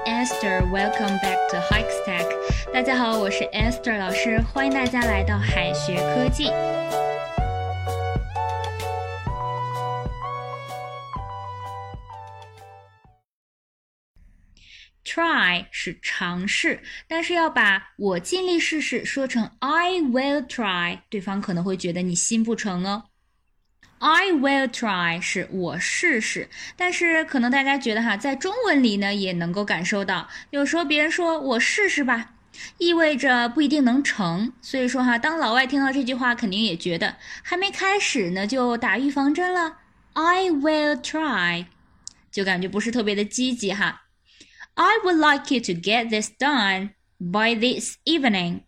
Esther. Welcome back to Hike Stack. 大家好，我是 Esther 老师，欢迎大家来到海学科技。Try 是尝试，但是要把我尽力试试说成 I will try，对方可能会觉得你心不诚哦。 I will try 是我试试，但是可能大家觉得哈，在中文里呢也能够感受到，有时候别人说我试试吧，意味着不一定能成。所以说哈，当老外听到这句话，肯定也觉得还没开始呢就打预防针了。I will try，就感觉不是特别的积极哈。I would like you to get this done by this evening.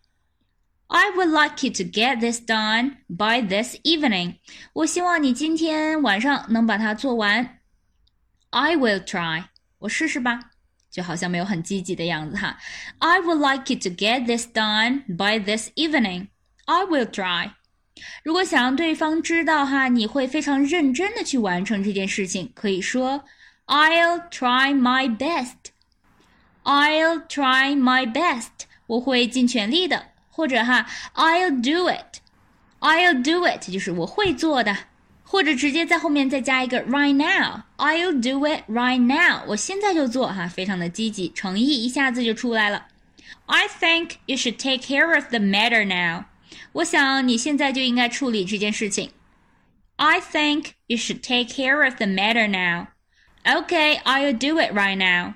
I would like you to get this done by this evening. 我希望你今天晚上能把它做完。I will try. 我试试吧，就好像没有很积极的样子哈。I would like you to get this done by this evening. I will try. 如果想让对方知道哈，你会非常认真的去完成这件事情，可以说 I'll try my best. I'll try my best. 我会尽全力的。 或者哈，I'll do it，I'll do it 就是我会做的，或者直接在后面再加一个 right now，I'll do it right now，我现在就做哈，非常的积极，诚意一下子就出来了。I think you should take care of the matter now，我想你现在就应该处理这件事情。I think you should take care of the matter now. Okay, I'll do it right now.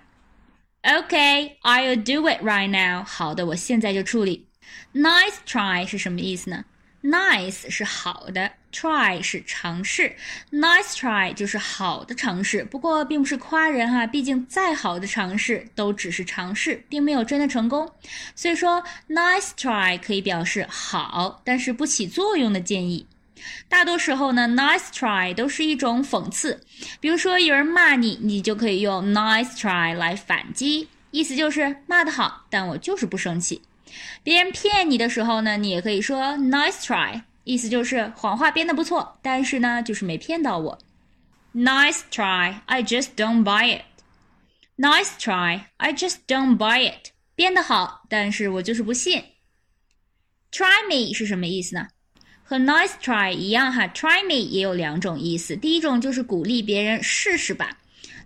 Okay, I'll do it right now. 好的，我现在就处理。 Nice try 是什么意思呢？Nice 是好的，try 是尝试。Nice try 就是好的尝试，不过并不是夸人哈，毕竟再好的尝试都只是尝试，并没有真的成功。所以说，nice try 可以表示好，但是不起作用的建议。大多时候呢，nice try 都是一种讽刺。比如说有人骂你，你就可以用 nice try 来反击，意思就是骂得好，但我就是不生气。别人骗你的时候呢，你也可以说 nice try，意思就是谎话编得不错，但是呢，就是没骗到我。Nice try, I just don't buy it. Nice try, I just don't buy it. 编得好，但是我就是不信。Try me 是什么意思呢？和 nice try 一样哈，try me 也有两种意思。第一种就是鼓励别人试试吧，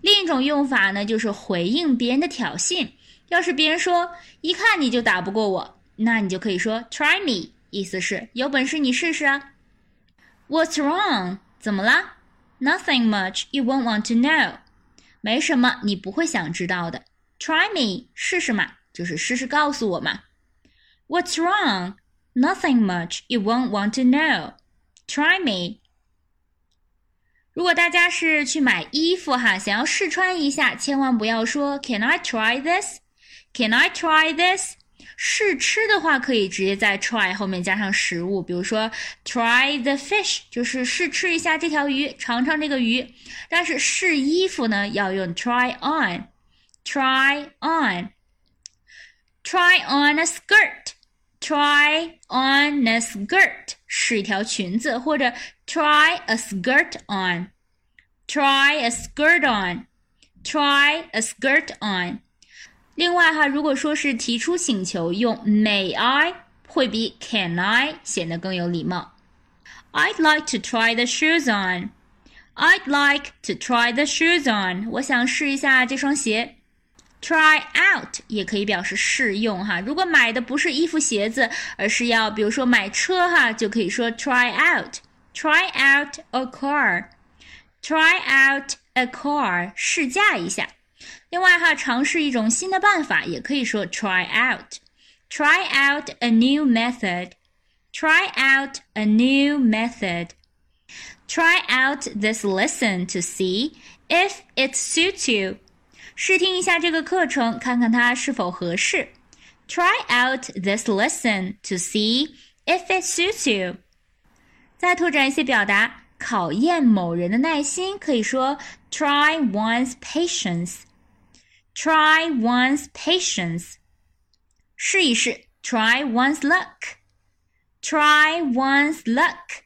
另一种用法呢就是回应别人的挑衅。要是别人说一看你就打不过我，那你就可以说 try me，意思是有本事你试试啊。What's wrong？怎么了？Nothing much. You won't want to know. 没什么，你不会想知道的。Try me，试试嘛，就是试试告诉我嘛。What's wrong? Nothing much. You won't want to know. Try me. 如果大家是去买衣服哈，想要试穿一下，千万不要说 Can I try this？this？Can I try this？试吃的话，可以直接在 try 后面加上食物，比如说 try the fish，就是试吃一下这条鱼，尝尝这个鱼。但是试衣服呢，要用 try on，try on，try on a skirt，try on a skirt，试一条裙子，或者 try a skirt on，try a skirt on，try a skirt on。 另外哈，如果说是提出请求，用 May I 会比 Can I 显得更有礼貌。I'd like to try the shoes on. I'd like to try the shoes on. 我想试一下这双鞋。Try out 也可以表示试用哈。如果买的不是衣服鞋子，而是要比如说买车哈，就可以说 try out. Try out a car. Try out a car. 试驾一下。另外哈，尝试一种新的办法，也可以说 try out。Try out a new method. Try out a new method. Try out this lesson to see if it suits you. 试听一下这个课程，看看它是否合适。Try out this lesson to see if it suits you. 再拓展一些表达，考验某人的耐心，可以说 try one's patience. Try one's patience，试一试。Try one's luck。Try one's luck，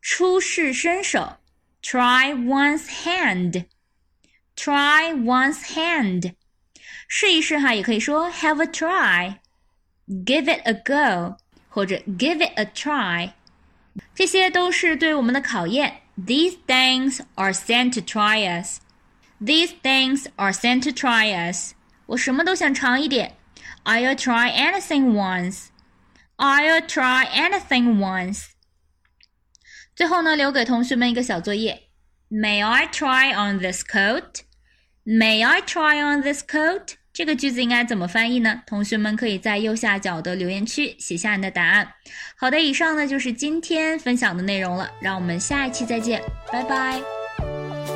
出示身手。Try one's hand。Try one's hand， 试一试哈，也可以说 have a try，give it a go，或者 give it a try，这些都是对我们的考验。These things are sent to try us. These things are sent to try us. 我什么都想尝一点。I'll try anything once. I'll try anything once. 最后呢，留给同学们一个小作业。May I try on this coat? May I try on this coat? 这个句子应该怎么翻译呢？同学们可以在右下角的留言区写下你的答案。好的，以上呢就是今天分享的内容了，让我们下一期再见，拜拜。